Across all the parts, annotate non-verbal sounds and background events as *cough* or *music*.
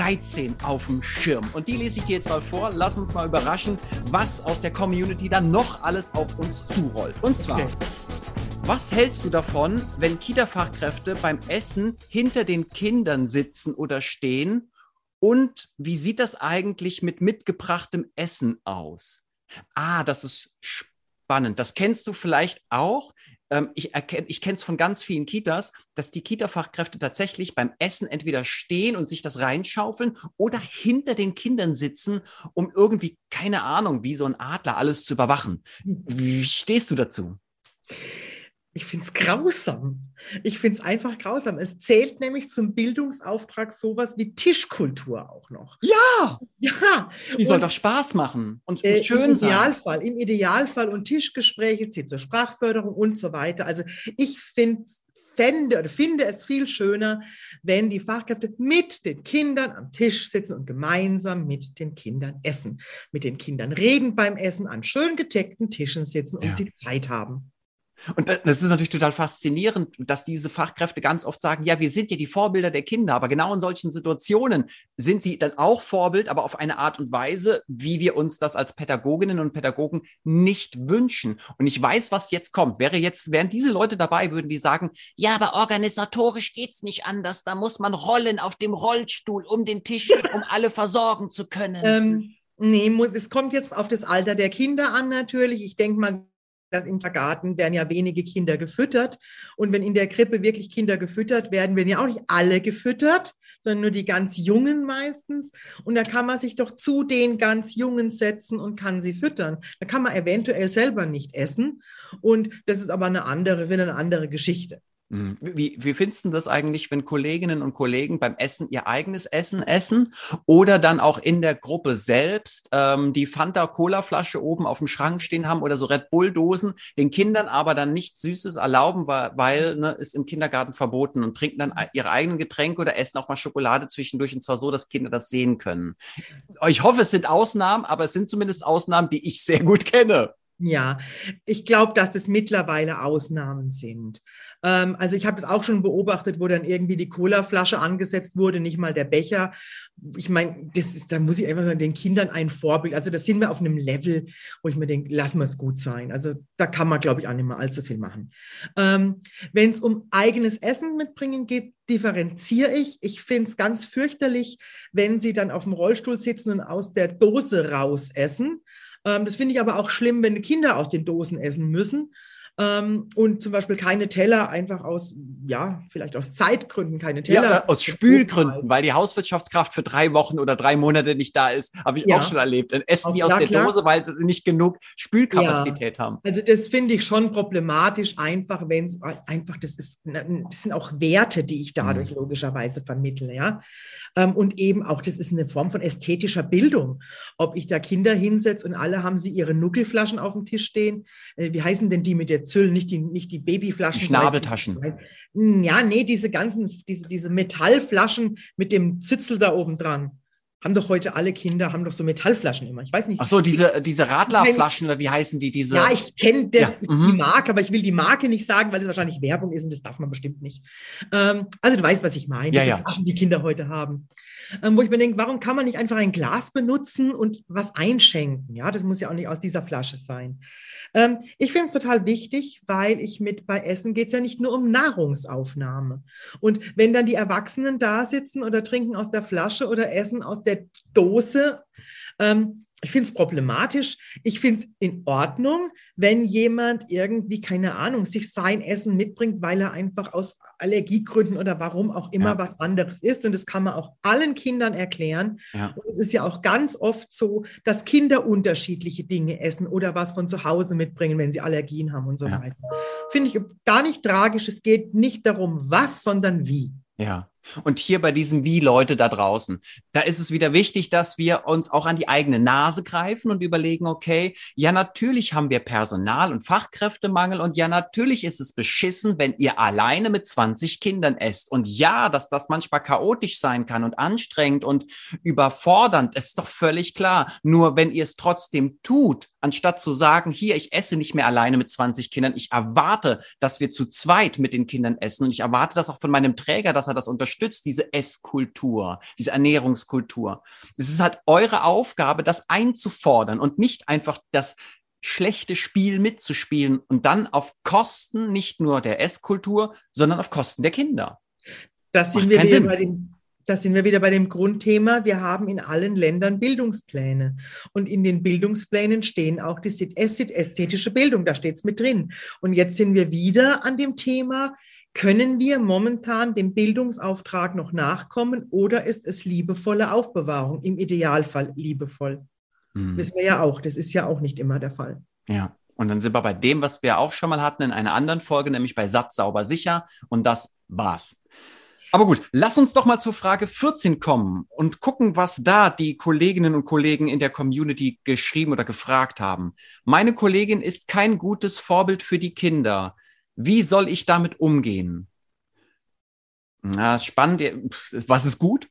Frage 13 auf dem Schirm. Und die lese ich dir jetzt mal vor. Lass uns mal überraschen, was aus der Community dann noch alles auf uns zurollt. Und zwar. Okay. Was hältst du davon, wenn Kita-Fachkräfte beim Essen hinter den Kindern sitzen oder stehen? Und wie sieht das eigentlich mit mitgebrachtem Essen aus? Ah, das ist spannend. Das kennst du vielleicht auch ähm, ich, ich kenne es von ganz vielen Kitas, dass die Kita-Fachkräfte tatsächlich beim Essen entweder stehen und sich das reinschaufeln oder hinter den Kindern sitzen, um irgendwie, keine Ahnung, wie so ein Adler alles zu überwachen. Wie stehst du dazu? Ich finde es grausam. Ich finde es einfach grausam. Es zählt nämlich zum Bildungsauftrag sowas wie Tischkultur auch noch. Ja! Ja! Die soll doch Spaß machen und äh, schön im Idealfall, sein. Im Idealfall und Tischgespräche zählt zur Sprachförderung und so weiter. Also ich finde fände oder finde es viel schöner, wenn die Fachkräfte mit den Kindern am Tisch sitzen und gemeinsam mit den Kindern essen. Mit den Kindern reden beim Essen, an schön gedeckten Tischen sitzen und ja. sie Zeit haben. Und das ist natürlich total faszinierend, dass diese Fachkräfte ganz oft sagen, ja, wir sind ja die Vorbilder der Kinder, aber genau in solchen Situationen sind sie dann auch Vorbild, aber auf eine Art und Weise, wie wir uns das als Pädagoginnen und Pädagogen nicht wünschen. Und ich weiß, was jetzt kommt. Wäre jetzt, wären diese Leute dabei, würden die sagen, ja, aber organisatorisch geht's nicht anders. Da muss man rollen auf dem Rollstuhl um den Tisch, um alle versorgen zu können. Ähm. Nee, es kommt jetzt auf das Alter der Kinder an natürlich. Ich denke mal, dass im Garten werden ja wenige Kinder gefüttert. Und wenn in der Krippe wirklich Kinder gefüttert werden, werden ja auch nicht alle gefüttert, sondern nur die ganz Jungen meistens. Und da kann man sich doch zu den ganz Jungen setzen und kann sie füttern. Da kann man eventuell selber nicht essen. Und das ist aber eine andere, wieder eine andere Geschichte. Mhm. Wie, wie findest du das eigentlich, wenn Kolleginnen und Kollegen beim Essen ihr eigenes Essen essen oder dann auch in der Gruppe selbst ähm, die Fanta-Cola-Flasche oben auf dem Schrank stehen haben oder so Red Bull-Dosen, den Kindern aber dann nichts Süßes erlauben, weil, weil ne, ist im Kindergarten verboten und trinken dann ihre eigenen Getränke oder essen auch mal Schokolade zwischendurch und zwar so, dass Kinder das sehen können. Ich hoffe, es sind Ausnahmen, aber es sind zumindest Ausnahmen, die ich sehr gut kenne. Ja, ich glaube, dass das mittlerweile Ausnahmen sind. Ähm, also ich habe es auch schon beobachtet, wo dann irgendwie die Colaflasche angesetzt wurde, nicht mal der Becher. Ich meine, das ist, da muss ich einfach sagen, den Kindern ein Vorbild. Also da sind wir auf einem Level, wo ich mir denke, lassen wir es gut sein. Also da kann man, glaube ich, auch nicht mehr allzu viel machen. Ähm, Wenn es um eigenes Essen mitbringen geht, differenziere ich. Ich finde es ganz fürchterlich, wenn sie dann auf dem Rollstuhl sitzen und aus der Dose raus essen. Ähm, das finde ich aber auch schlimm, wenn Kinder aus den Dosen essen müssen. Ähm, und zum Beispiel keine Teller einfach aus, ja, vielleicht aus Zeitgründen keine Teller. Ja, aus Spülgründen, weil die Hauswirtschaftskraft für drei Wochen oder drei Monate nicht da ist, habe ich ja. auch schon erlebt. Dann essen die aus ja, der klar. Dose, weil sie nicht genug Spülkapazität haben. Also das finde ich schon problematisch, einfach, wenn es einfach, das ist, das sind auch Werte, die ich dadurch mhm. logischerweise vermittle, ja. Ähm, und eben auch, das ist eine Form von ästhetischer Bildung. Ob ich da Kinder hinsetze und alle haben sie ihre Nuckelflaschen auf dem Tisch stehen. Äh, wie heißen denn die mit der Züll? Nicht die, nicht die Babyflaschen. Die Schnabeltaschen. Hm, ja, nee, diese ganzen, diese, diese Metallflaschen mit dem Zitzel da oben dran haben doch heute alle Kinder, haben doch so Metallflaschen immer. Ich weiß nicht. Ach so, diese, diese Radlerflaschen, oder wie heißen die? Diese? Ja, ich kenne ja. die mhm. Marke, aber ich will die Marke nicht sagen, weil es wahrscheinlich Werbung ist und das darf man bestimmt nicht. Ähm, also du weißt, was ich meine. Ja, ja. Flaschen, die Kinder heute haben. Ähm, wo ich mir denke, warum kann man nicht einfach ein Glas benutzen und was einschenken? Ja, das muss ja auch nicht aus dieser Flasche sein. Ähm, ich finde es total wichtig, weil ich mit bei Essen geht es ja nicht nur um Nahrungsaufnahme. Und wenn dann die Erwachsenen da sitzen oder trinken aus der Flasche oder essen aus der Dose, ähm, ich finde es problematisch. Ich finde es in Ordnung, wenn jemand irgendwie, keine Ahnung, sich sein Essen mitbringt, weil er einfach aus Allergiegründen oder warum auch immer ja. was anderes ist. Und das kann man auch allen Kindern erklären. Ja. Und es ist ja auch ganz oft so, dass Kinder unterschiedliche Dinge essen oder was von zu Hause mitbringen, wenn sie Allergien haben und so ja. weiter. Finde ich gar nicht tragisch. Es geht nicht darum, was, sondern wie. Ja. Und hier bei diesem Wie Leute da draußen, da ist es wieder wichtig, dass wir uns auch an die eigene Nase greifen und überlegen, okay, ja, natürlich haben wir Personal- und Fachkräftemangel und ja, natürlich ist es beschissen, wenn ihr alleine mit 20 Kindern esst. Und ja, dass das manchmal chaotisch sein kann und anstrengend und überfordernd, ist doch völlig klar. Nur wenn ihr es trotzdem tut, anstatt zu sagen, hier, ich esse nicht mehr alleine mit 20 Kindern, ich erwarte, dass wir zu zweit mit den Kindern essen und ich erwarte das auch von meinem Träger, dass er das unterstützt, diese Esskultur, diese Ernährungskultur. Es ist halt eure Aufgabe, das einzufordern und nicht einfach das schlechte Spiel mitzuspielen und dann auf Kosten nicht nur der Esskultur, sondern auf Kosten der Kinder. Das sind, wir bei dem, das sind wir wieder bei dem Grundthema. Wir haben in allen Ländern Bildungspläne. Und in den Bildungsplänen stehen auch die ästhetische Bildung, da steht es mit drin. Und jetzt sind wir wieder an dem Thema, können wir momentan dem Bildungsauftrag noch nachkommen oder ist es liebevolle Aufbewahrung, im Idealfall liebevoll? Mhm. Wissen wir ja auch, das ist ja auch nicht immer der Fall. Ja. Und dann sind wir bei dem, was wir auch schon mal hatten in einer anderen Folge, nämlich bei Satz sauber sicher. Und das war's. Aber gut, lass uns doch mal zur Frage 14 kommen und gucken, was da die Kolleginnen und Kollegen in der Community geschrieben oder gefragt haben. Meine Kollegin ist kein gutes Vorbild für die Kinder. Wie soll ich damit umgehen? Na, spannend. Was ist gut?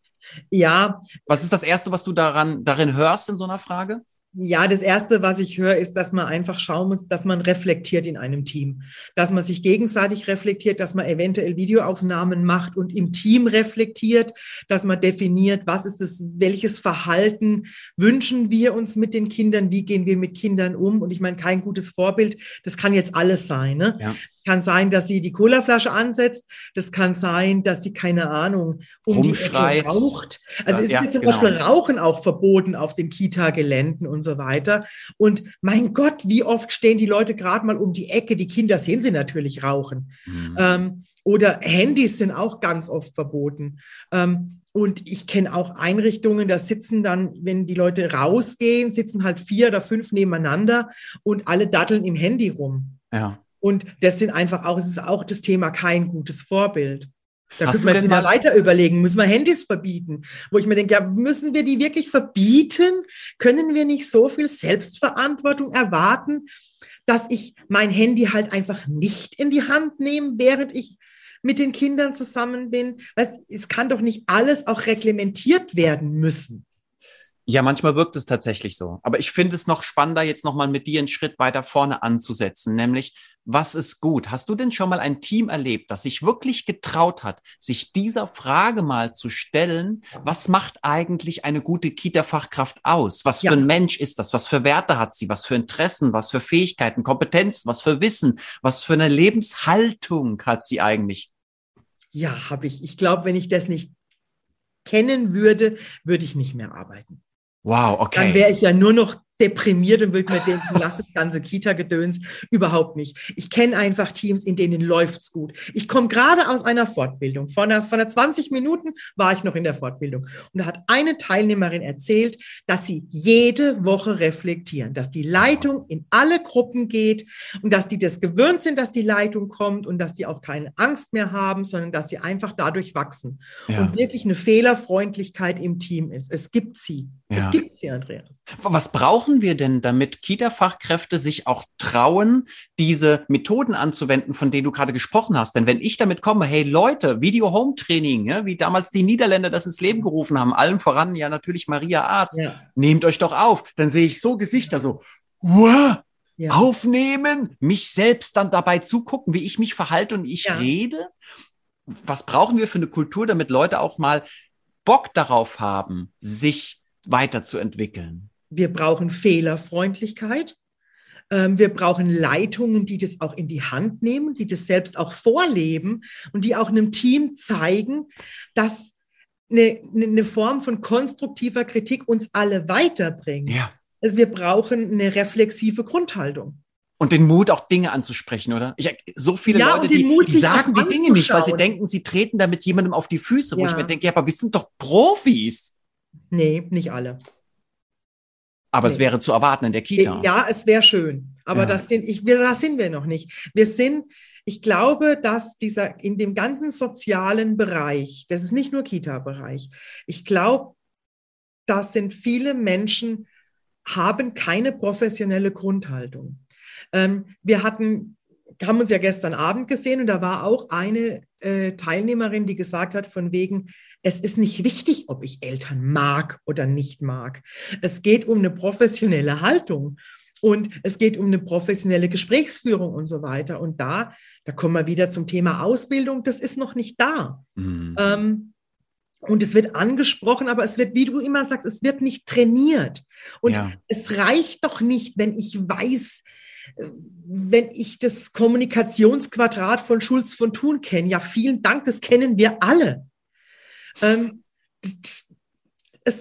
Ja. Was ist das Erste, was du daran, darin hörst in so einer Frage? Ja, das Erste, was ich höre, ist, dass man einfach schauen muss, dass man reflektiert in einem Team. Dass man sich gegenseitig reflektiert, dass man eventuell Videoaufnahmen macht und im Team reflektiert, dass man definiert, was ist das, welches Verhalten wünschen wir uns mit den Kindern, wie gehen wir mit Kindern um. Und ich meine, kein gutes Vorbild, das kann jetzt alles sein. Ne? Ja kann sein, dass sie die Colaflasche ansetzt. Das kann sein, dass sie, keine Ahnung, um Rumschreit. die Ecke raucht. Also ist ja, jetzt zum genau. Beispiel Rauchen auch verboten auf den Kita-Geländen und so weiter. Und mein Gott, wie oft stehen die Leute gerade mal um die Ecke? Die Kinder sehen sie natürlich rauchen. Mhm. Ähm, oder Handys sind auch ganz oft verboten. Ähm, und ich kenne auch Einrichtungen, da sitzen dann, wenn die Leute rausgehen, sitzen halt vier oder fünf nebeneinander und alle datteln im Handy rum. Ja. Und das sind einfach auch, es ist auch das Thema kein gutes Vorbild. Da Hast können wir mal weiter überlegen, müssen wir Handys verbieten? Wo ich mir denke, ja, müssen wir die wirklich verbieten? Können wir nicht so viel Selbstverantwortung erwarten, dass ich mein Handy halt einfach nicht in die Hand nehme, während ich mit den Kindern zusammen bin? Weißt, es kann doch nicht alles auch reglementiert werden müssen. Ja, manchmal wirkt es tatsächlich so. Aber ich finde es noch spannender, jetzt nochmal mit dir einen Schritt weiter vorne anzusetzen, nämlich, was ist gut? Hast du denn schon mal ein Team erlebt, das sich wirklich getraut hat, sich dieser Frage mal zu stellen, was macht eigentlich eine gute Kita-Fachkraft aus? Was ja. für ein Mensch ist das? Was für Werte hat sie? Was für Interessen? Was für Fähigkeiten, Kompetenzen? Was für Wissen? Was für eine Lebenshaltung hat sie eigentlich? Ja, habe ich. Ich glaube, wenn ich das nicht kennen würde, würde ich nicht mehr arbeiten. Wow, okay. Dann wäre ich ja nur noch deprimiert und würde mir denken, lass das ganze Kita-Gedöns überhaupt nicht. Ich kenne einfach Teams, in denen läuft's gut. Ich komme gerade aus einer Fortbildung. Vor einer, vor einer 20 Minuten war ich noch in der Fortbildung. Und da hat eine Teilnehmerin erzählt, dass sie jede Woche reflektieren, dass die Leitung in alle Gruppen geht und dass die das gewöhnt sind, dass die Leitung kommt und dass die auch keine Angst mehr haben, sondern dass sie einfach dadurch wachsen. Ja. Und wirklich eine Fehlerfreundlichkeit im Team ist. Es gibt sie. Ja. Es gibt sie, Andreas. Was brauchen brauchen wir denn, damit Kita-Fachkräfte sich auch trauen, diese Methoden anzuwenden, von denen du gerade gesprochen hast? Denn wenn ich damit komme, hey Leute, Video-Home-Training, ja, wie damals die Niederländer das ins Leben gerufen haben, allen voran ja natürlich Maria Arzt, ja. nehmt euch doch auf, dann sehe ich so Gesichter so, wow, ja. aufnehmen, mich selbst dann dabei zugucken, wie ich mich verhalte und ich ja. rede. Was brauchen wir für eine Kultur, damit Leute auch mal Bock darauf haben, sich weiterzuentwickeln? Wir brauchen Fehlerfreundlichkeit. Ähm, wir brauchen Leitungen, die das auch in die Hand nehmen, die das selbst auch vorleben und die auch einem Team zeigen, dass eine, eine Form von konstruktiver Kritik uns alle weiterbringt. Ja. Also wir brauchen eine reflexive Grundhaltung. Und den Mut, auch Dinge anzusprechen, oder? Ich, so viele ja, Leute, die, Mut, die sagen die Dinge nicht, weil sie denken, sie treten damit jemandem auf die Füße, wo ja. ich mir denke, ja, aber wir sind doch Profis. Nee, nicht alle. Aber nee. es wäre zu erwarten in der Kita. Ja, es wäre schön. Aber ja. das sind, ich, wir, das sind wir noch nicht. Wir sind, ich glaube, dass dieser in dem ganzen sozialen Bereich, das ist nicht nur Kita-Bereich, ich glaube, das sind viele Menschen, haben keine professionelle Grundhaltung. Ähm, wir hatten, haben uns ja gestern Abend gesehen und da war auch eine äh, Teilnehmerin, die gesagt hat, von wegen, es ist nicht wichtig, ob ich Eltern mag oder nicht mag. Es geht um eine professionelle Haltung. und es geht um eine professionelle Gesprächsführung und so weiter. Und da, da kommen wir wieder zum Thema Ausbildung. Das ist noch nicht da. Mhm. Ähm, und es wird angesprochen, aber es wird, wie du immer sagst, es wird nicht trainiert. Und ja. es reicht doch nicht, wenn ich weiß, äh, wenn ich das Kommunikationsquadrat von Schulz von Thun kenne. Ja, vielen Dank, das kennen wir alle. Ähm,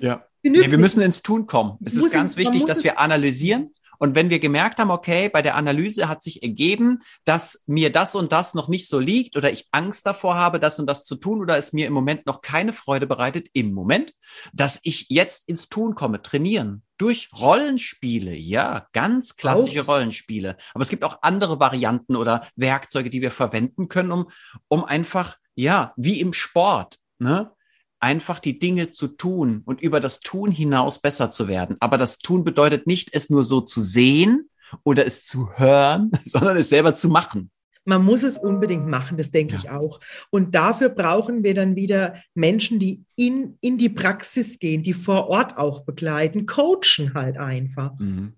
ja. Nee, wir müssen ins Tun kommen. Es ist ganz wichtig, dass wir analysieren und wenn wir gemerkt haben, okay, bei der Analyse hat sich ergeben, dass mir das und das noch nicht so liegt oder ich Angst davor habe, das und das zu tun oder es mir im Moment noch keine Freude bereitet, im Moment, dass ich jetzt ins Tun komme, trainieren. Durch Rollenspiele, ja, ganz klassische auch. Rollenspiele. Aber es gibt auch andere Varianten oder Werkzeuge, die wir verwenden können, um, um einfach, ja, wie im Sport, ne? Einfach die Dinge zu tun und über das Tun hinaus besser zu werden. Aber das Tun bedeutet nicht, es nur so zu sehen oder es zu hören, *laughs* sondern es selber zu machen. Man muss es unbedingt machen, das denke ja. ich auch. Und dafür brauchen wir dann wieder Menschen, die in, in die Praxis gehen, die vor Ort auch begleiten, coachen halt einfach. Mhm.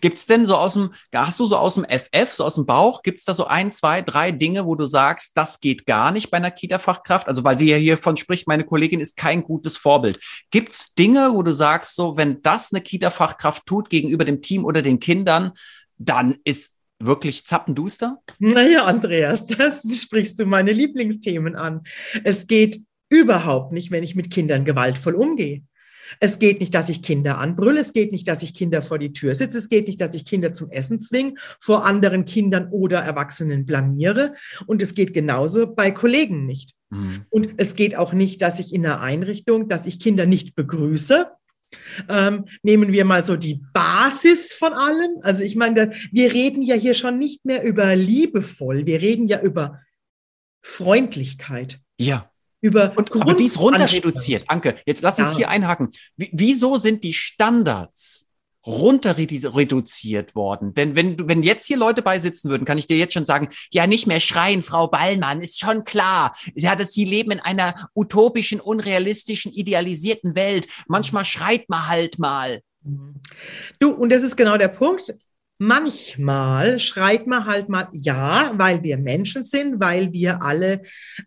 Gibt's denn so aus dem, hast du so aus dem FF, so aus dem Bauch, gibt's da so ein, zwei, drei Dinge, wo du sagst, das geht gar nicht bei einer Kita-Fachkraft? Also, weil sie ja hiervon spricht, meine Kollegin ist kein gutes Vorbild. Gibt's Dinge, wo du sagst, so, wenn das eine Kita-Fachkraft tut gegenüber dem Team oder den Kindern, dann ist wirklich zappenduster? Naja, Andreas, das sprichst du meine Lieblingsthemen an. Es geht überhaupt nicht, wenn ich mit Kindern gewaltvoll umgehe. Es geht nicht, dass ich Kinder anbrülle. Es geht nicht, dass ich Kinder vor die Tür sitze. Es geht nicht, dass ich Kinder zum Essen zwinge, vor anderen Kindern oder Erwachsenen blamiere. Und es geht genauso bei Kollegen nicht. Mhm. Und es geht auch nicht, dass ich in einer Einrichtung, dass ich Kinder nicht begrüße. Ähm, nehmen wir mal so die Basis von allem. Also ich meine, wir reden ja hier schon nicht mehr über liebevoll. Wir reden ja über Freundlichkeit. Ja über und, aber die ist runter reduziert. Anke, jetzt lass uns hier einhaken. Wie, wieso sind die Standards runter reduziert worden? Denn wenn du, wenn jetzt hier Leute beisitzen würden, kann ich dir jetzt schon sagen, ja, nicht mehr schreien, Frau Ballmann, ist schon klar. Ja, dass sie leben in einer utopischen, unrealistischen, idealisierten Welt. Manchmal schreit man halt mal. Du, und das ist genau der Punkt. Manchmal schreit man halt mal ja, weil wir Menschen sind, weil wir alle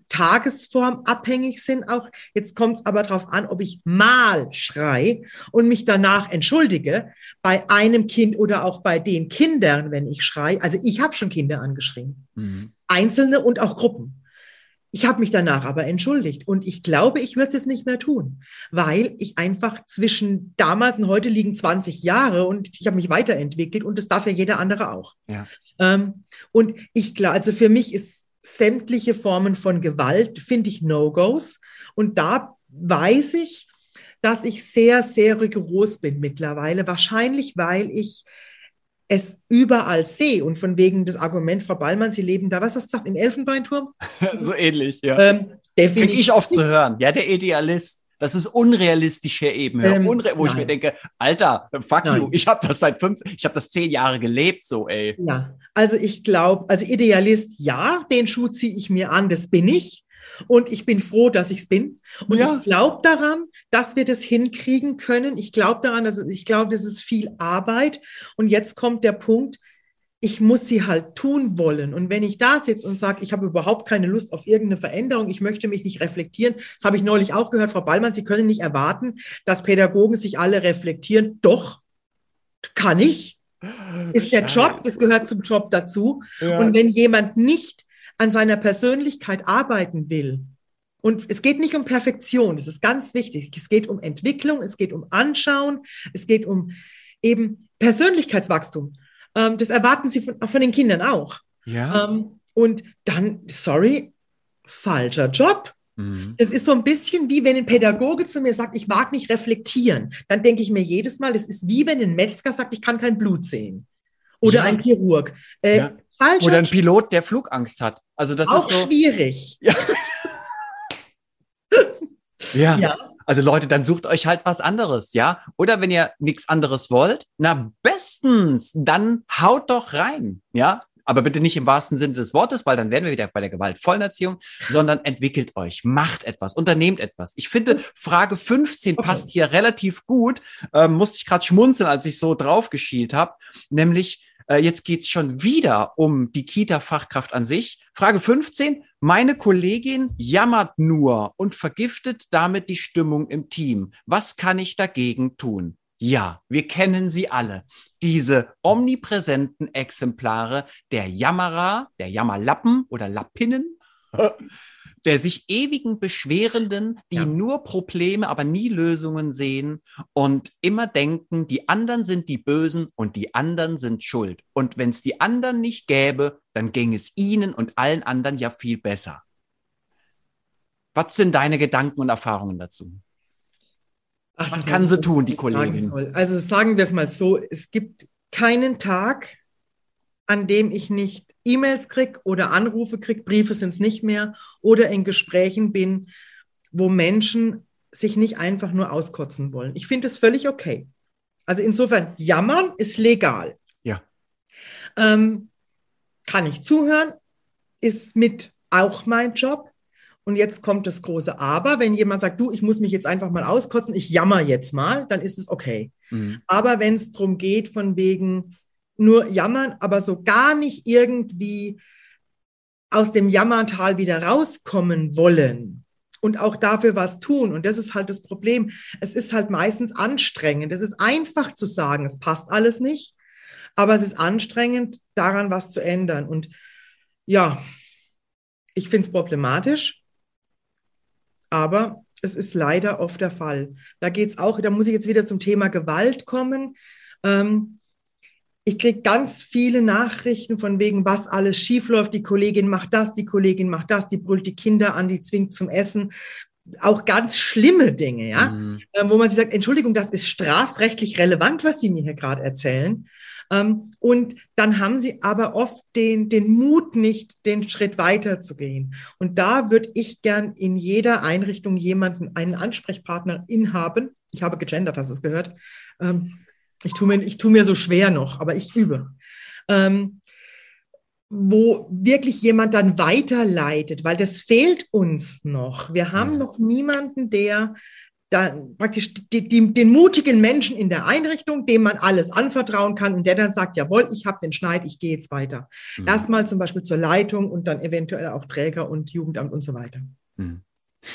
tagesformabhängig sind. Auch jetzt kommt es aber darauf an, ob ich mal schrei und mich danach entschuldige bei einem Kind oder auch bei den Kindern, wenn ich schrei. Also ich habe schon Kinder angeschrien, mhm. einzelne und auch Gruppen. Ich habe mich danach aber entschuldigt und ich glaube, ich würde es jetzt nicht mehr tun, weil ich einfach zwischen damals und heute liegen 20 Jahre und ich habe mich weiterentwickelt und das darf ja jeder andere auch. Ja. Ähm, und ich glaube, also für mich ist sämtliche Formen von Gewalt, finde ich No-Gos und da weiß ich, dass ich sehr, sehr rigoros bin mittlerweile, wahrscheinlich weil ich es überall sehe und von wegen das Argument, Frau Ballmann, Sie leben da, was hast du gesagt, im Elfenbeinturm? *laughs* so ähnlich, ja. Ähm, definitiv. ich oft zu hören. Ja, der Idealist. Das ist unrealistische Ebene, ähm, Unre wo nein. ich mir denke, Alter, fuck nein. you, ich habe das seit fünf, ich habe das zehn Jahre gelebt, so ey. Ja, also ich glaube, also Idealist, ja, den Schuh ziehe ich mir an, das bin ich. Und ich bin froh, dass ich es bin. Und ja. ich glaube daran, dass wir das hinkriegen können. Ich glaube daran, dass ich glaube, das ist viel Arbeit. Und jetzt kommt der Punkt, ich muss sie halt tun wollen. Und wenn ich da sitze und sage, ich habe überhaupt keine Lust auf irgendeine Veränderung, ich möchte mich nicht reflektieren, das habe ich neulich auch gehört, Frau Ballmann, Sie können nicht erwarten, dass Pädagogen sich alle reflektieren. Doch, kann ich. Ist der Job, es gehört zum Job dazu. Ja. Und wenn jemand nicht an seiner Persönlichkeit arbeiten will, und es geht nicht um Perfektion, das ist ganz wichtig. Es geht um Entwicklung, es geht um Anschauen, es geht um eben Persönlichkeitswachstum. Ähm, das erwarten sie von, von, den Kindern auch. Ja. Ähm, und dann, sorry, falscher Job. Mhm. Das ist so ein bisschen wie wenn ein Pädagoge zu mir sagt, ich mag nicht reflektieren. Dann denke ich mir jedes Mal, es ist wie wenn ein Metzger sagt, ich kann kein Blut sehen. Oder ja. ein Chirurg. Äh, ja. Falscher Oder ein Pilot, der Flugangst hat. Also das auch ist so schwierig. Ja. *laughs* ja. ja. Also Leute, dann sucht euch halt was anderes, ja? Oder wenn ihr nichts anderes wollt, na bestens, dann haut doch rein, ja? Aber bitte nicht im wahrsten Sinne des Wortes, weil dann wären wir wieder bei der gewaltvollen Erziehung, sondern entwickelt euch, macht etwas, unternehmt etwas. Ich finde, Frage 15 okay. passt hier relativ gut. Ähm, musste ich gerade schmunzeln, als ich so drauf geschielt habe. Nämlich, äh, jetzt geht's schon wieder um die Kita-Fachkraft an sich. Frage 15. Meine Kollegin jammert nur und vergiftet damit die Stimmung im Team. Was kann ich dagegen tun? Ja, wir kennen sie alle. Diese omnipräsenten Exemplare der Jammerer, der Jammerlappen oder Lappinnen, *laughs* der sich ewigen Beschwerenden, die ja. nur Probleme, aber nie Lösungen sehen und immer denken, die anderen sind die Bösen und die anderen sind schuld. Und wenn es die anderen nicht gäbe, dann ging es ihnen und allen anderen ja viel besser. Was sind deine Gedanken und Erfahrungen dazu? Ach, Was kann sie tun, die Kollegin? Also sagen wir es mal so, es gibt keinen Tag, an dem ich nicht E-Mails kriege oder Anrufe kriege, Briefe sind es nicht mehr, oder in Gesprächen bin, wo Menschen sich nicht einfach nur auskotzen wollen. Ich finde es völlig okay. Also insofern, jammern ist legal. Ja. Ähm, kann ich zuhören, ist mit auch mein Job. Und jetzt kommt das große Aber. Wenn jemand sagt, du, ich muss mich jetzt einfach mal auskotzen, ich jammer jetzt mal, dann ist es okay. Mhm. Aber wenn es darum geht, von wegen nur jammern, aber so gar nicht irgendwie aus dem Jammertal wieder rauskommen wollen und auch dafür was tun. Und das ist halt das Problem. Es ist halt meistens anstrengend. Es ist einfach zu sagen, es passt alles nicht, aber es ist anstrengend, daran was zu ändern. Und ja, ich finde es problematisch aber es ist leider oft der Fall. Da geht es auch, da muss ich jetzt wieder zum Thema Gewalt kommen. Ähm, ich kriege ganz viele Nachrichten von wegen, was alles schiefläuft. Die Kollegin macht das, die Kollegin macht das, die brüllt die Kinder an, die zwingt zum Essen. Auch ganz schlimme Dinge, ja, mhm. ähm, wo man sich sagt, Entschuldigung, das ist strafrechtlich relevant, was Sie mir hier gerade erzählen. Ähm, und dann haben sie aber oft den, den Mut nicht, den Schritt weiter zu gehen. Und da würde ich gern in jeder Einrichtung jemanden, einen Ansprechpartner inhaben. Ich habe gegendert, hast du es gehört? Ähm, ich tue mir, ich tue mir so schwer noch, aber ich übe. Ähm, wo wirklich jemand dann weiterleitet, weil das fehlt uns noch. Wir haben noch niemanden, der dann praktisch die, die, den mutigen Menschen in der Einrichtung, dem man alles anvertrauen kann und der dann sagt, jawohl, ich habe den Schneid, ich gehe jetzt weiter. Mhm. Erstmal zum Beispiel zur Leitung und dann eventuell auch Träger und Jugendamt und so weiter. Mhm.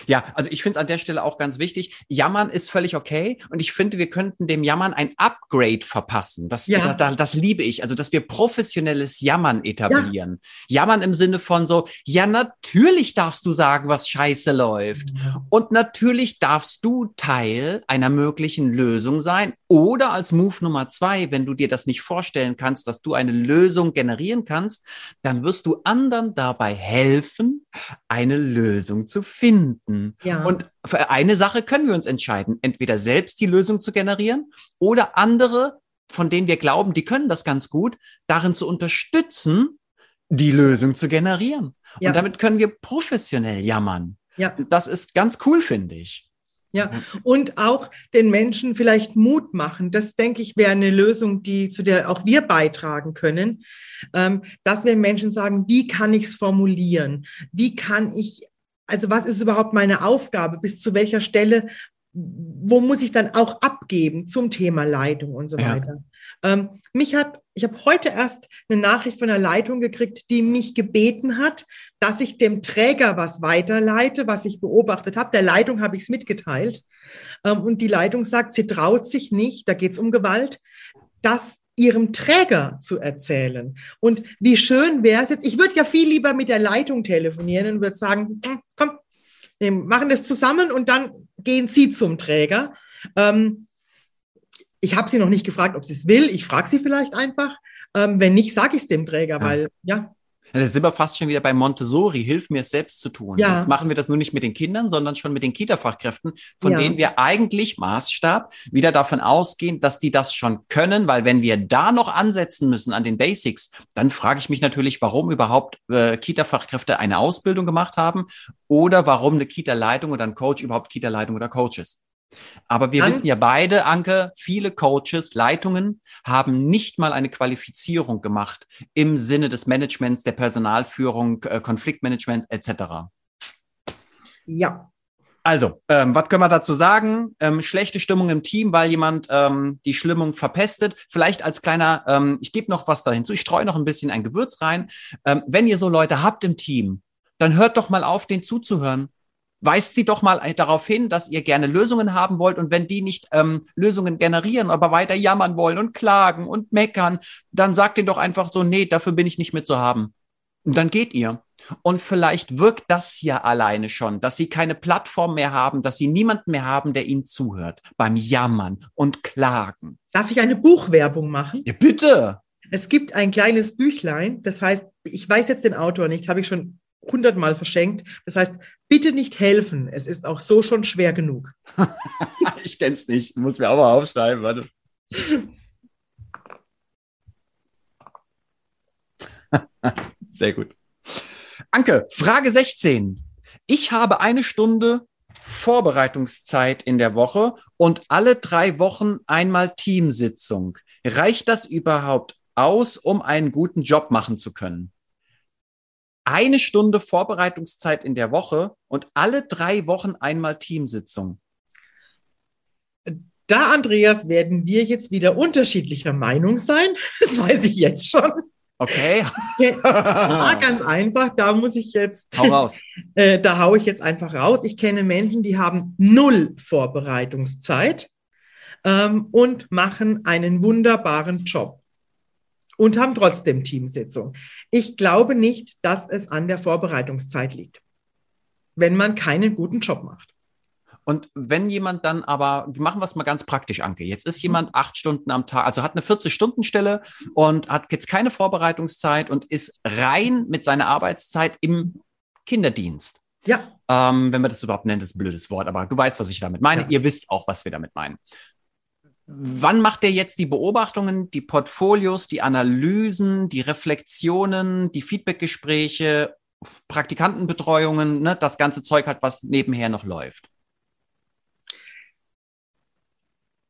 Ja, also ich finde es an der Stelle auch ganz wichtig. Jammern ist völlig okay. Und ich finde, wir könnten dem Jammern ein Upgrade verpassen. Das, ja. das, das liebe ich. Also, dass wir professionelles Jammern etablieren. Ja. Jammern im Sinne von so, ja, natürlich darfst du sagen, was scheiße läuft. Ja. Und natürlich darfst du Teil einer möglichen Lösung sein. Oder als Move Nummer zwei, wenn du dir das nicht vorstellen kannst, dass du eine Lösung generieren kannst, dann wirst du anderen dabei helfen, eine Lösung zu finden finden. Ja. Und für eine Sache können wir uns entscheiden, entweder selbst die Lösung zu generieren oder andere, von denen wir glauben, die können das ganz gut, darin zu unterstützen, die Lösung zu generieren. Ja. Und damit können wir professionell jammern. Ja. Das ist ganz cool, finde ich. Ja, und auch den Menschen vielleicht Mut machen. Das, denke ich, wäre eine Lösung, die, zu der auch wir beitragen können, ähm, dass wir Menschen sagen, wie kann ich es formulieren? Wie kann ich also was ist überhaupt meine Aufgabe? Bis zu welcher Stelle? Wo muss ich dann auch abgeben zum Thema Leitung und so ja. weiter? Ähm, mich hat, ich habe heute erst eine Nachricht von der Leitung gekriegt, die mich gebeten hat, dass ich dem Träger was weiterleite, was ich beobachtet habe. Der Leitung habe ich es mitgeteilt. Ähm, und die Leitung sagt, sie traut sich nicht, da geht es um Gewalt, dass ihrem Träger zu erzählen. Und wie schön wäre es jetzt, ich würde ja viel lieber mit der Leitung telefonieren und würde sagen, hm, komm, wir machen das zusammen und dann gehen Sie zum Träger. Ähm, ich habe sie noch nicht gefragt, ob sie es will. Ich frage sie vielleicht einfach. Ähm, wenn nicht, sage ich es dem Träger, weil ja, da sind wir fast schon wieder bei Montessori, hilf mir es selbst zu tun. Ja. Jetzt machen wir das nur nicht mit den Kindern, sondern schon mit den Kita-Fachkräften, von ja. denen wir eigentlich Maßstab wieder davon ausgehen, dass die das schon können, weil wenn wir da noch ansetzen müssen an den Basics, dann frage ich mich natürlich, warum überhaupt äh, Kita-Fachkräfte eine Ausbildung gemacht haben oder warum eine Kita-Leitung oder ein Coach überhaupt Kita-Leitung oder Coach ist. Aber wir Ganz- wissen ja beide, Anke, viele Coaches, Leitungen haben nicht mal eine Qualifizierung gemacht im Sinne des Managements, der Personalführung, äh, Konfliktmanagement etc. Ja, Also, ähm, was können wir dazu sagen? Ähm, schlechte Stimmung im Team, weil jemand ähm, die Stimmung verpestet. Vielleicht als kleiner, ähm, ich gebe noch was da hinzu, ich streue noch ein bisschen ein Gewürz rein. Ähm, wenn ihr so Leute habt im Team, dann hört doch mal auf, denen zuzuhören. Weist sie doch mal darauf hin, dass ihr gerne Lösungen haben wollt und wenn die nicht ähm, Lösungen generieren, aber weiter jammern wollen und klagen und meckern, dann sagt ihnen doch einfach so, nee, dafür bin ich nicht mit zu haben. Und dann geht ihr. Und vielleicht wirkt das ja alleine schon, dass sie keine Plattform mehr haben, dass sie niemanden mehr haben, der ihnen zuhört beim Jammern und Klagen. darf ich eine Buchwerbung machen? Ja, bitte. Es gibt ein kleines Büchlein, das heißt, ich weiß jetzt den Autor nicht, habe ich schon hundertmal verschenkt. Das heißt, bitte nicht helfen. Es ist auch so schon schwer genug. *laughs* Ich kenn's nicht. Muss mir auch mal aufschreiben. Warte. *laughs* Sehr gut. Anke, Frage 16. Ich habe eine Stunde Vorbereitungszeit in der Woche und alle drei Wochen einmal Teamsitzung. Reicht das überhaupt aus, um einen guten Job machen zu können? Eine Stunde Vorbereitungszeit in der Woche und alle drei Wochen einmal Teamsitzung. Da, Andreas, werden wir jetzt wieder unterschiedlicher Meinung sein. *laughs* Das weiß ich jetzt schon. Okay. Ja, *laughs* ganz einfach, da muss ich jetzt, Hau raus. *laughs* äh, da haue ich jetzt einfach raus. Ich kenne Menschen, die haben null Vorbereitungszeit ähm, und machen einen wunderbaren Job und haben trotzdem Teamsitzung. Ich glaube nicht, dass es an der Vorbereitungszeit liegt, wenn man keinen guten Job macht. Und wenn jemand dann aber, machen wir es mal ganz praktisch, Anke. Jetzt ist jemand acht Stunden am Tag, also hat eine 40-Stunden-Stelle und hat jetzt keine Vorbereitungszeit und ist rein mit seiner Arbeitszeit im Kinderdienst. Ja, Ähm, wenn man das überhaupt nennt, ist ein blödes Wort, aber du weißt, was ich damit meine. Ja. Ihr wisst auch, was wir damit meinen. Wann macht er jetzt die Beobachtungen, die Portfolios, die Analysen, die Reflexionen, die Feedbackgespräche, Praktikantenbetreuungen, ne, das ganze Zeug hat, was nebenher noch läuft?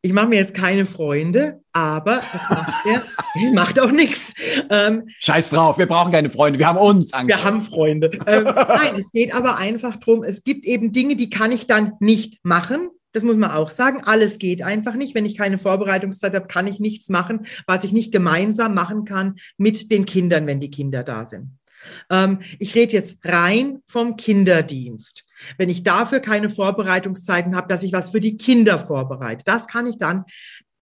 ich mache mir jetzt keine Freunde, aber das macht er, *laughs* macht auch nichts. Ähm, Scheiß drauf, wir brauchen keine Freunde, wir haben uns, Anke. Wir haben Freunde. Ähm, *laughs* nein, es geht aber einfach drum. es gibt eben Dinge, die kann ich dann nicht machen. Das muss man auch sagen. Alles geht einfach nicht. Wenn ich keine Vorbereitungszeit habe, kann ich nichts machen, was ich nicht gemeinsam machen kann mit den Kindern, wenn die Kinder da sind. Ähm, ich rede jetzt rein vom Kinderdienst. Wenn ich dafür keine Vorbereitungszeiten habe, dass ich was für die Kinder vorbereite, das kann ich dann.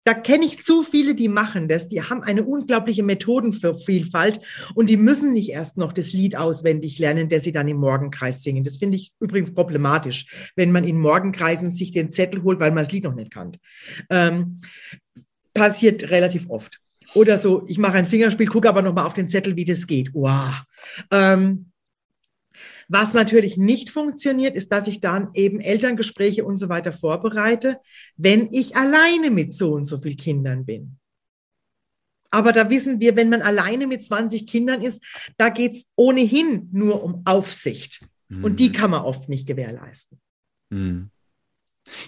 Da kenne ich zu viele, die machen das. Die haben eine unglaubliche Methodenvielfalt und die müssen nicht erst noch das Lied auswendig lernen, das sie dann im Morgenkreis singen. Das finde ich übrigens problematisch, wenn man in Morgenkreisen sich den Zettel holt, weil man das Lied noch nicht kann. Ähm, passiert relativ oft. Oder so, ich mache ein Fingerspiel, gucke aber nochmal auf den Zettel, wie das geht. Wow. Ähm, was natürlich nicht funktioniert, ist, dass ich dann eben Elterngespräche und so weiter vorbereite, wenn ich alleine mit so und so vielen Kindern bin. Aber da wissen wir, wenn man alleine mit 20 Kindern ist, da geht's ohnehin nur um Aufsicht. Und die kann man oft nicht gewährleisten. Mhm.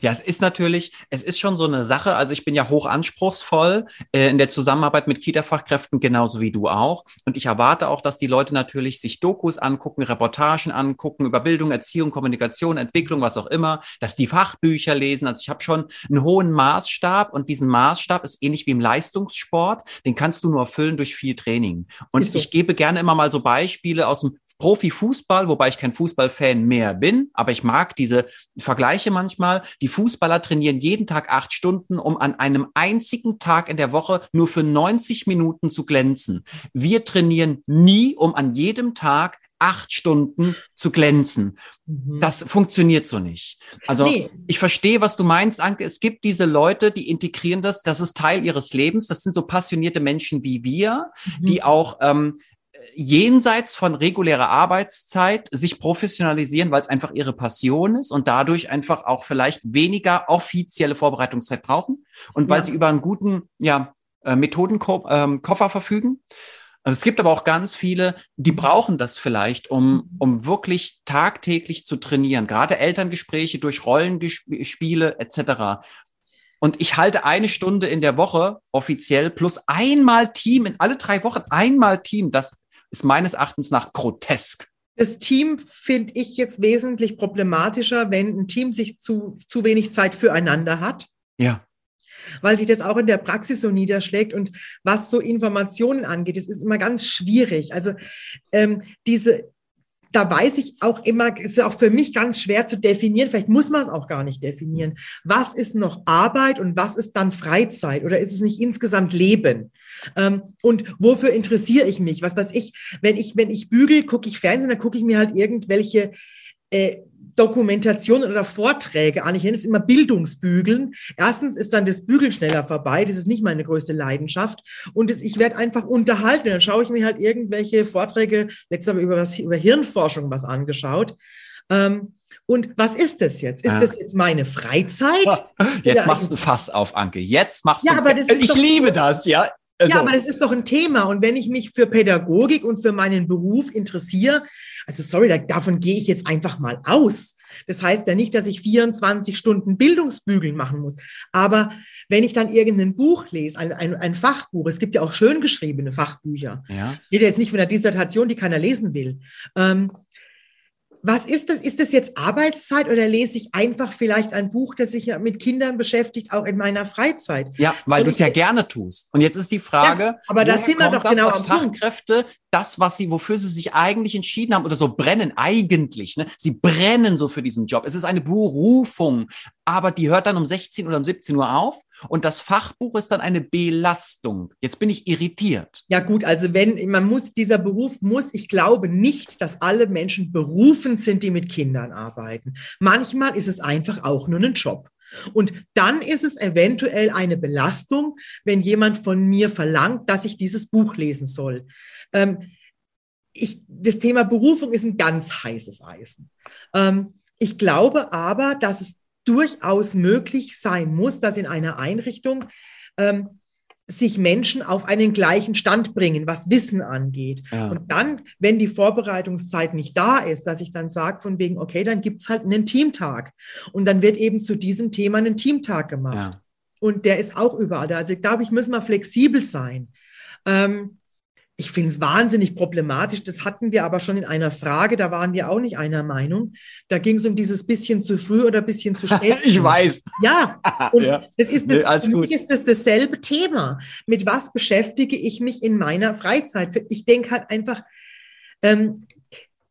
Ja, es ist natürlich, es ist schon so eine Sache. Also ich bin ja hoch anspruchsvoll äh, in der Zusammenarbeit mit Kita-Fachkräften, genauso wie du auch. Und ich erwarte auch, dass die Leute natürlich sich Dokus angucken, Reportagen angucken über Bildung, Erziehung, Kommunikation, Entwicklung, was auch immer, dass die Fachbücher lesen. Also ich habe schon einen hohen Maßstab und diesen Maßstab ist ähnlich wie im Leistungssport. Den kannst du nur erfüllen durch viel Training. Und so. ich gebe gerne immer mal so Beispiele aus dem Profifußball, wobei ich kein Fußballfan mehr bin, aber ich mag diese Vergleiche manchmal. Die Fußballer trainieren jeden Tag acht Stunden, um an einem einzigen Tag in der Woche nur für 90 Minuten zu glänzen. Wir trainieren nie, um an jedem Tag acht Stunden zu glänzen. Mhm. Das funktioniert so nicht. Also Nee. ich verstehe, was du meinst, Anke. Es gibt diese Leute, die integrieren das. Das ist Teil ihres Lebens. Das sind so passionierte Menschen wie wir, Mhm. die auch ähm, jenseits von regulärer Arbeitszeit sich professionalisieren, weil es einfach ihre Passion ist und dadurch einfach auch vielleicht weniger offizielle Vorbereitungszeit brauchen und weil Ja. sie über einen guten ja, äh, Methodenkoffer verfügen. Also es gibt aber auch ganz viele, die brauchen das vielleicht, um, um wirklich tagtäglich zu trainieren. Gerade Elterngespräche durch Rollenspiele etc. Und ich halte eine Stunde in der Woche offiziell plus einmal Team in alle drei Wochen einmal Team. Das ist meines Erachtens nach grotesk. Das Team finde ich jetzt wesentlich problematischer, wenn ein Team sich zu, zu wenig Zeit füreinander hat. Ja. Weil sich das auch in der Praxis so niederschlägt. Und was so Informationen angeht, es ist immer ganz schwierig. Also ähm, diese da weiß ich auch immer, ist auch für mich ganz schwer zu definieren, vielleicht muss man es auch gar nicht definieren. Was ist noch Arbeit und was ist dann Freizeit oder ist es nicht insgesamt Leben? Ähm, und wofür interessiere ich mich? Was weiß ich, wenn ich, wenn ich bügel, gucke ich Fernsehen, dann gucke ich mir halt irgendwelche äh, Dokumentationen oder Vorträge an. Ich nenne es immer Bildungsbügeln. Erstens ist dann das Bügeln schneller vorbei. Das ist nicht meine größte Leidenschaft. Und das, ich werde einfach unterhalten. Dann schaue ich mir halt irgendwelche Vorträge, letztes Mal über, was, über Hirnforschung was angeschaut. Ähm, und was ist das jetzt? Ist ja. das jetzt meine Freizeit? *laughs* Jetzt machst du Fass auf, Anke. Jetzt machst ja, du. Aber das ist ich liebe das, ja. Also. Ja, aber das ist doch ein Thema. Und wenn ich mich für Pädagogik und für meinen Beruf interessiere, also sorry, da, davon gehe ich jetzt einfach mal aus. Das heißt ja nicht, dass ich 24 Stunden Bildungsbügeln machen muss. Aber wenn ich dann irgendein Buch lese, ein, ein, ein Fachbuch, es gibt ja auch schön geschriebene Fachbücher. Ja. Geht jetzt nicht von einer Dissertation, die keiner lesen will. Ähm, was ist das? Ist das jetzt Arbeitszeit oder lese ich einfach vielleicht ein Buch, das sich ja mit Kindern beschäftigt, auch in meiner Freizeit? Ja, weil du es ja gerne tust. Und jetzt ist die Frage, ja, aber das sind wir doch genau am Fachkräfte, das, was sie, wofür sie sich eigentlich entschieden haben oder so brennen, eigentlich, ne? Sie brennen so für diesen Job. Es ist eine Berufung, aber die hört dann um 16 oder um 17 Uhr auf und das Fachbuch ist dann eine Belastung. Jetzt bin ich irritiert. Ja gut, also wenn man muss, dieser Beruf muss, ich glaube nicht, dass alle Menschen berufen sind, die mit Kindern arbeiten. Manchmal ist es einfach auch nur ein Job. Und dann ist es eventuell eine Belastung, wenn jemand von mir verlangt, dass ich dieses Buch lesen soll. Ähm, ich, das Thema Berufung ist ein ganz heißes Eisen. Ähm, ich glaube aber, dass es durchaus möglich sein muss, dass in einer Einrichtung ähm, sich Menschen auf einen gleichen Stand bringen, was Wissen angeht. Ja. Und dann, wenn die Vorbereitungszeit nicht da ist, dass ich dann sage von wegen, okay, dann gibt's halt einen Teamtag. Und dann wird eben zu diesem Thema einen Teamtag gemacht. Ja. Und der ist auch überall da. Also ich glaube, ich muss mal flexibel sein. Ähm, ich finde es wahnsinnig problematisch. Das hatten wir aber schon in einer Frage, da waren wir auch nicht einer Meinung. Da ging es um dieses bisschen zu früh oder bisschen zu *laughs* spät. ich weiß. Ja, *laughs* und ja. das ist das, nee, für mich ist das dasselbe Thema. Mit was beschäftige ich mich in meiner Freizeit? Ich denke halt einfach, ähm,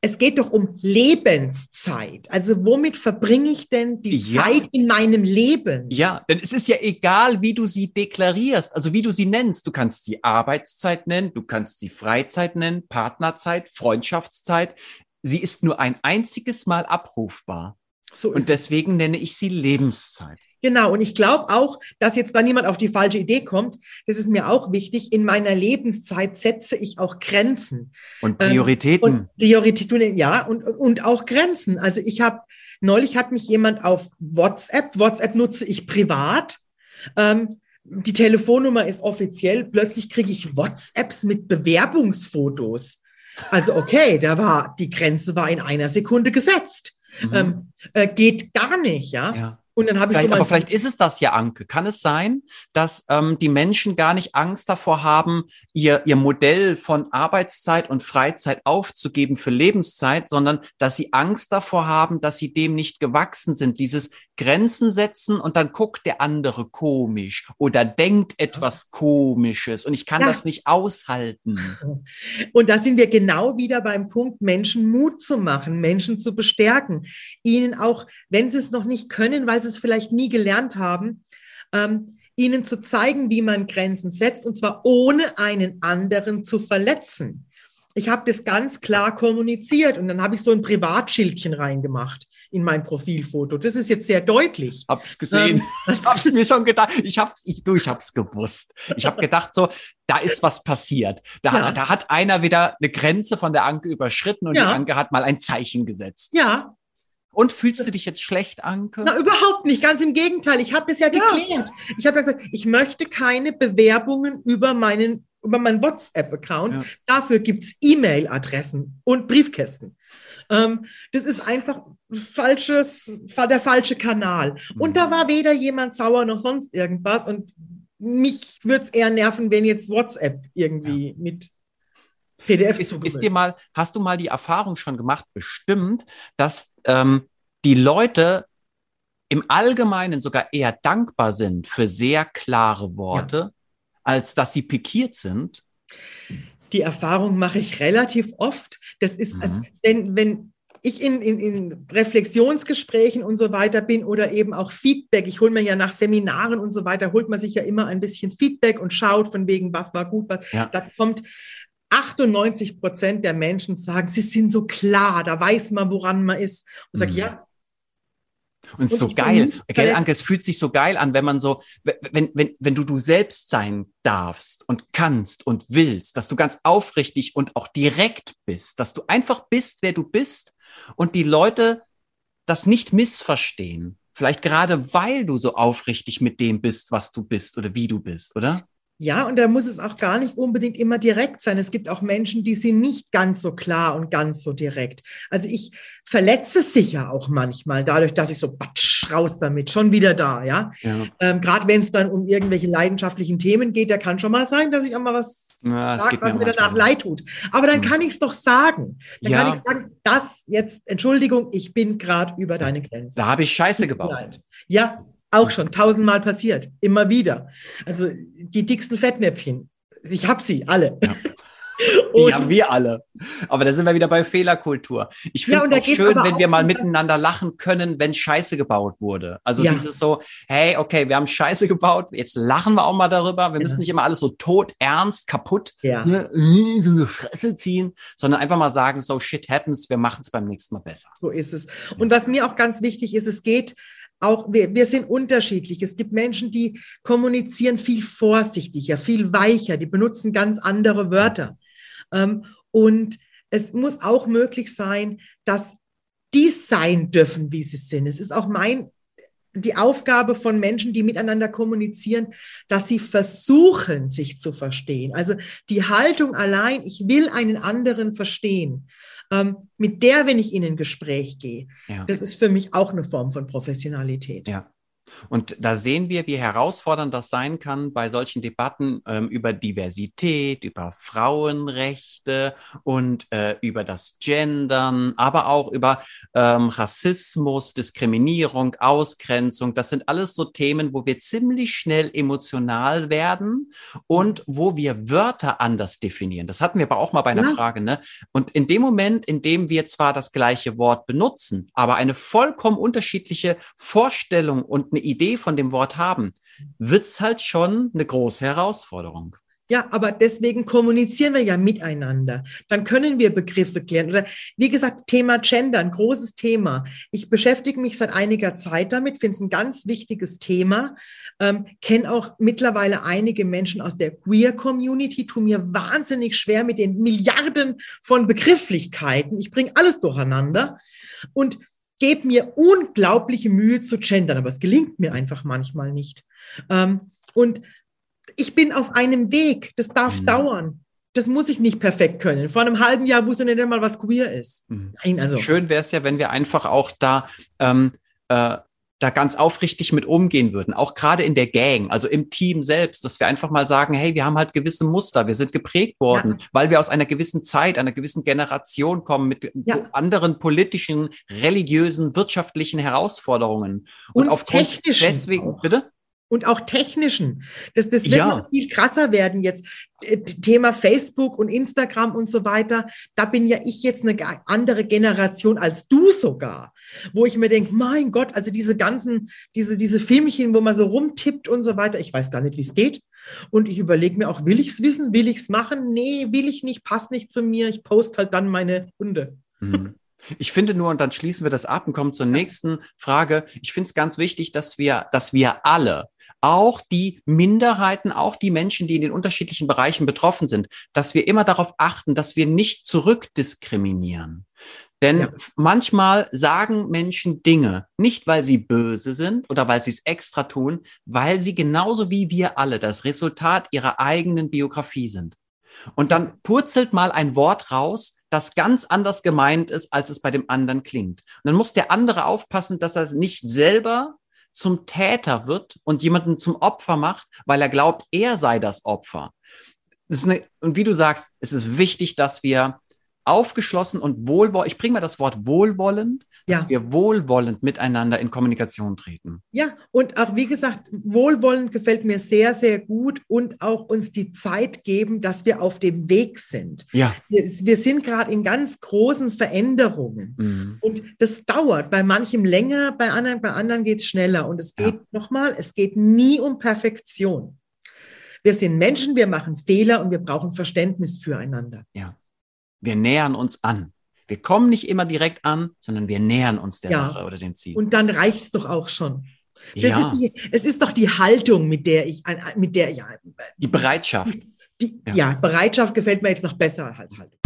es geht doch um Lebenszeit. Also womit verbringe ich denn die ja. Zeit in meinem Leben? Ja, denn es ist ja egal, wie du sie deklarierst, also wie du sie nennst. Du kannst sie Arbeitszeit nennen, du kannst sie Freizeit nennen, Partnerzeit, Freundschaftszeit. Sie ist nur ein einziges Mal abrufbar. So und deswegen nenne ich sie Lebenszeit. Genau, und ich glaube auch, dass jetzt da niemand auf die falsche Idee kommt. Das ist mir auch wichtig. In meiner Lebenszeit setze ich auch Grenzen. Und Prioritäten. Ähm, und Prioritäten, ja, und, und auch Grenzen. Also ich habe, neulich hat mich jemand auf WhatsApp, WhatsApp nutze ich privat. Ähm, die Telefonnummer ist offiziell. Plötzlich kriege ich WhatsApps mit Bewerbungsfotos. Also okay, da war, die Grenze war in einer Sekunde gesetzt. Mhm. Ähm, äh, geht gar nicht, ja. ja. Und dann habe ich so aber vielleicht ist es das ja, Anke. Kann es sein, dass ähm, die Menschen gar nicht Angst davor haben, ihr, ihr Modell von Arbeitszeit und Freizeit aufzugeben für Lebenszeit, sondern dass sie Angst davor haben, dass sie dem nicht gewachsen sind. Dieses Grenzen setzen und dann guckt der andere komisch oder denkt etwas Komisches und ich kann ja. das nicht aushalten. *laughs* Und da sind wir genau wieder beim Punkt, Menschen Mut zu machen, Menschen zu bestärken, ihnen auch, wenn sie es noch nicht können, weil sie es vielleicht nie gelernt haben, ähm, ihnen zu zeigen, wie man Grenzen setzt, und zwar ohne einen anderen zu verletzen. Ich habe das ganz klar kommuniziert und dann habe ich so ein Privatschildchen reingemacht in mein Profilfoto. Das ist jetzt sehr deutlich. Hab's gesehen. Ähm, *laughs* hab's mir schon gedacht. Ich habe ich, du, ich hab's gewusst. Ich habe gedacht so, da ist was passiert. Da, ja. da hat einer wieder eine Grenze von der Anke überschritten und ja. die Anke hat mal ein Zeichen gesetzt. Ja, und fühlst du dich jetzt schlecht, Anke? Na, überhaupt nicht. Ganz im Gegenteil. Ich habe es ja geklärt. Ja. Ich habe ja gesagt, ich möchte keine Bewerbungen über meinen über meinen WhatsApp-Account. Ja. Dafür gibt es E-Mail-Adressen und Briefkästen. Ähm, das ist einfach falsches, der falsche Kanal. Und mhm. da war weder jemand sauer noch sonst irgendwas. Und mich würde es eher nerven, wenn jetzt WhatsApp irgendwie ja. mit PDFs ist, ist dir mal, hast du mal die Erfahrung schon gemacht, bestimmt, dass ähm, die Leute im Allgemeinen sogar eher dankbar sind für sehr klare Worte, ja. als dass sie pikiert sind? Die Erfahrung mache ich relativ oft. Das ist, mhm. als, wenn, wenn ich in, in, in Reflexionsgesprächen und so weiter bin oder eben auch Feedback, ich hole mir ja nach Seminaren und so weiter, holt man sich ja immer ein bisschen Feedback und schaut von wegen, was war gut, was, ja. da kommt 98 Prozent der Menschen sagen, sie sind so klar, da weiß man, woran man ist. Und sage, mhm. ja, und, und so geil, gell, Anke, es fühlt sich so geil an, wenn man so, wenn, wenn, wenn du du selbst sein darfst und kannst und willst, dass du ganz aufrichtig und auch direkt bist, dass du einfach bist, wer du bist und die Leute das nicht missverstehen. Vielleicht gerade weil du so aufrichtig mit dem bist, was du bist oder wie du bist, oder? Ja, und da muss es auch gar nicht unbedingt immer direkt sein. Es gibt auch Menschen, die sind nicht ganz so klar und ganz so direkt. Also ich verletze sicher auch manchmal dadurch, dass ich so batsch raus damit, schon wieder da, ja. ja. Ähm, Gerade wenn es dann um irgendwelche leidenschaftlichen Themen geht, da kann schon mal sein, dass ich auch mal was ja, sage, was mir danach leid tut. Aber dann hm. kann ich es doch sagen. Dann ja. kann ich sagen, das jetzt, Entschuldigung, ich bin gerade über deine Grenze. Da habe ich Scheiße gebaut. Ja, auch schon tausendmal passiert, immer wieder. Also die dicksten Fettnäpfchen, ich habe sie alle. Ja. *laughs* Die haben wir alle. Aber da sind wir wieder bei Fehlerkultur. Ich finde es ja, auch schön, wenn auch wir mal miteinander lachen können, wenn Scheiße gebaut wurde. Also ja. dieses so, hey, okay, wir haben Scheiße gebaut, jetzt lachen wir auch mal darüber. Wir ja. müssen nicht immer alles so tot, ernst, kaputt, ja. ne, so Fresse ziehen, sondern einfach mal sagen, so shit happens, wir machen es beim nächsten Mal besser. So ist es. Und was mir auch ganz wichtig ist, es geht auch wir, wir sind unterschiedlich. Es gibt Menschen, die kommunizieren viel vorsichtiger, viel weicher, die benutzen ganz andere Wörter. Ähm, und es muss auch möglich sein, dass die sein dürfen, wie sie sind. Es ist auch mein die Aufgabe von Menschen, die miteinander kommunizieren, dass sie versuchen, sich zu verstehen. Also die Haltung allein, ich will einen anderen verstehen, mit der, wenn ich in ein Gespräch gehe. Ja. Das ist für mich auch eine Form von Professionalität. Ja. Und da sehen wir, wie herausfordernd das sein kann bei solchen Debatten ähm, über Diversität, über Frauenrechte und äh, über das Gendern, aber auch über ähm, Rassismus, Diskriminierung, Ausgrenzung. Das sind alles so Themen, wo wir ziemlich schnell emotional werden und wo wir Wörter anders definieren. Das hatten wir aber auch mal bei einer ja. Frage. Ne? Und in dem Moment, in dem wir zwar das gleiche Wort benutzen, aber eine vollkommen unterschiedliche Vorstellung und eine Idee von dem Wort haben, wird es halt schon eine große Herausforderung. Ja, aber deswegen kommunizieren wir ja miteinander. Dann können wir Begriffe klären. Oder wie gesagt, Thema Gender, ein großes Thema. Ich beschäftige mich seit einiger Zeit damit, finde es ein ganz wichtiges Thema. Ähm, Kenne auch mittlerweile einige Menschen aus der Queer-Community, tue mir wahnsinnig schwer mit den Milliarden von Begrifflichkeiten. Ich bringe alles durcheinander. Und gebe mir unglaubliche Mühe zu gendern, aber es gelingt mir einfach manchmal nicht. Ähm, und ich bin auf einem Weg, das darf mhm. dauern. Das muss ich nicht perfekt können. Vor einem halben Jahr wusste ich nicht mal, was queer ist. Mhm. Nein, also. Schön wäre es ja, wenn wir einfach auch da ähm, äh, da ganz aufrichtig mit umgehen würden, auch gerade in der Gang, also im Team selbst, dass wir einfach mal sagen, hey, wir haben halt gewisse Muster, wir sind geprägt worden, ja. weil wir aus einer gewissen Zeit, einer gewissen Generation kommen mit ja. anderen politischen, religiösen, wirtschaftlichen Herausforderungen und, und aufgrund deswegen, auch. bitte? Und auch technischen. Das, das wird ja. noch viel krasser werden jetzt. Thema Facebook und Instagram und so weiter. Da bin ja ich jetzt eine andere Generation als du sogar, wo ich mir denke, mein Gott, also diese ganzen, diese, diese Filmchen, wo man so rumtippt und so weiter. Ich weiß gar nicht, wie es geht. Und ich überlege mir auch, will ich es wissen? Will ich es machen? Nee, will ich nicht, passt nicht zu mir. Ich poste halt dann meine Hunde. Mhm. Ich finde nur, und dann schließen wir das ab und kommen zur nächsten Frage. Ich finde es ganz wichtig, dass wir, dass wir alle, auch die Minderheiten, auch die Menschen, die in den unterschiedlichen Bereichen betroffen sind, dass wir immer darauf achten, dass wir nicht zurückdiskriminieren. Denn Ja. manchmal sagen Menschen Dinge, nicht weil sie böse sind oder weil sie es extra tun, weil sie genauso wie wir alle das Resultat ihrer eigenen Biografie sind. Und dann purzelt mal ein Wort raus, das ganz anders gemeint ist, als es bei dem anderen klingt. Und dann muss der andere aufpassen, dass er nicht selber zum Täter wird und jemanden zum Opfer macht, weil er glaubt, er sei das Opfer. Das eine, und wie du sagst, es ist wichtig, dass wir aufgeschlossen und wohlwollend, ich bringe mal das Wort wohlwollend, dass Ja. wir wohlwollend miteinander in Kommunikation treten. Ja, und auch wie gesagt, wohlwollend gefällt mir sehr, sehr gut und auch uns die Zeit geben, dass wir auf dem Weg sind. Ja. Wir, wir sind gerade in ganz großen Veränderungen. Mhm. Und das dauert bei manchem länger, bei anderen, bei anderen geht es schneller. Und es Ja. geht nochmal, es geht nie um Perfektion. Wir sind Menschen, wir machen Fehler und wir brauchen Verständnis füreinander. Wir nähern uns an. Wir kommen nicht immer direkt an, sondern wir nähern uns der Ja. Sache oder dem Ziel. Und dann reicht es doch auch schon. Ja, ist die, es ist doch die Haltung, mit der ich, mit der, ja, die Bereitschaft. die, Ja. ja. Bereitschaft gefällt mir jetzt noch besser als Haltung.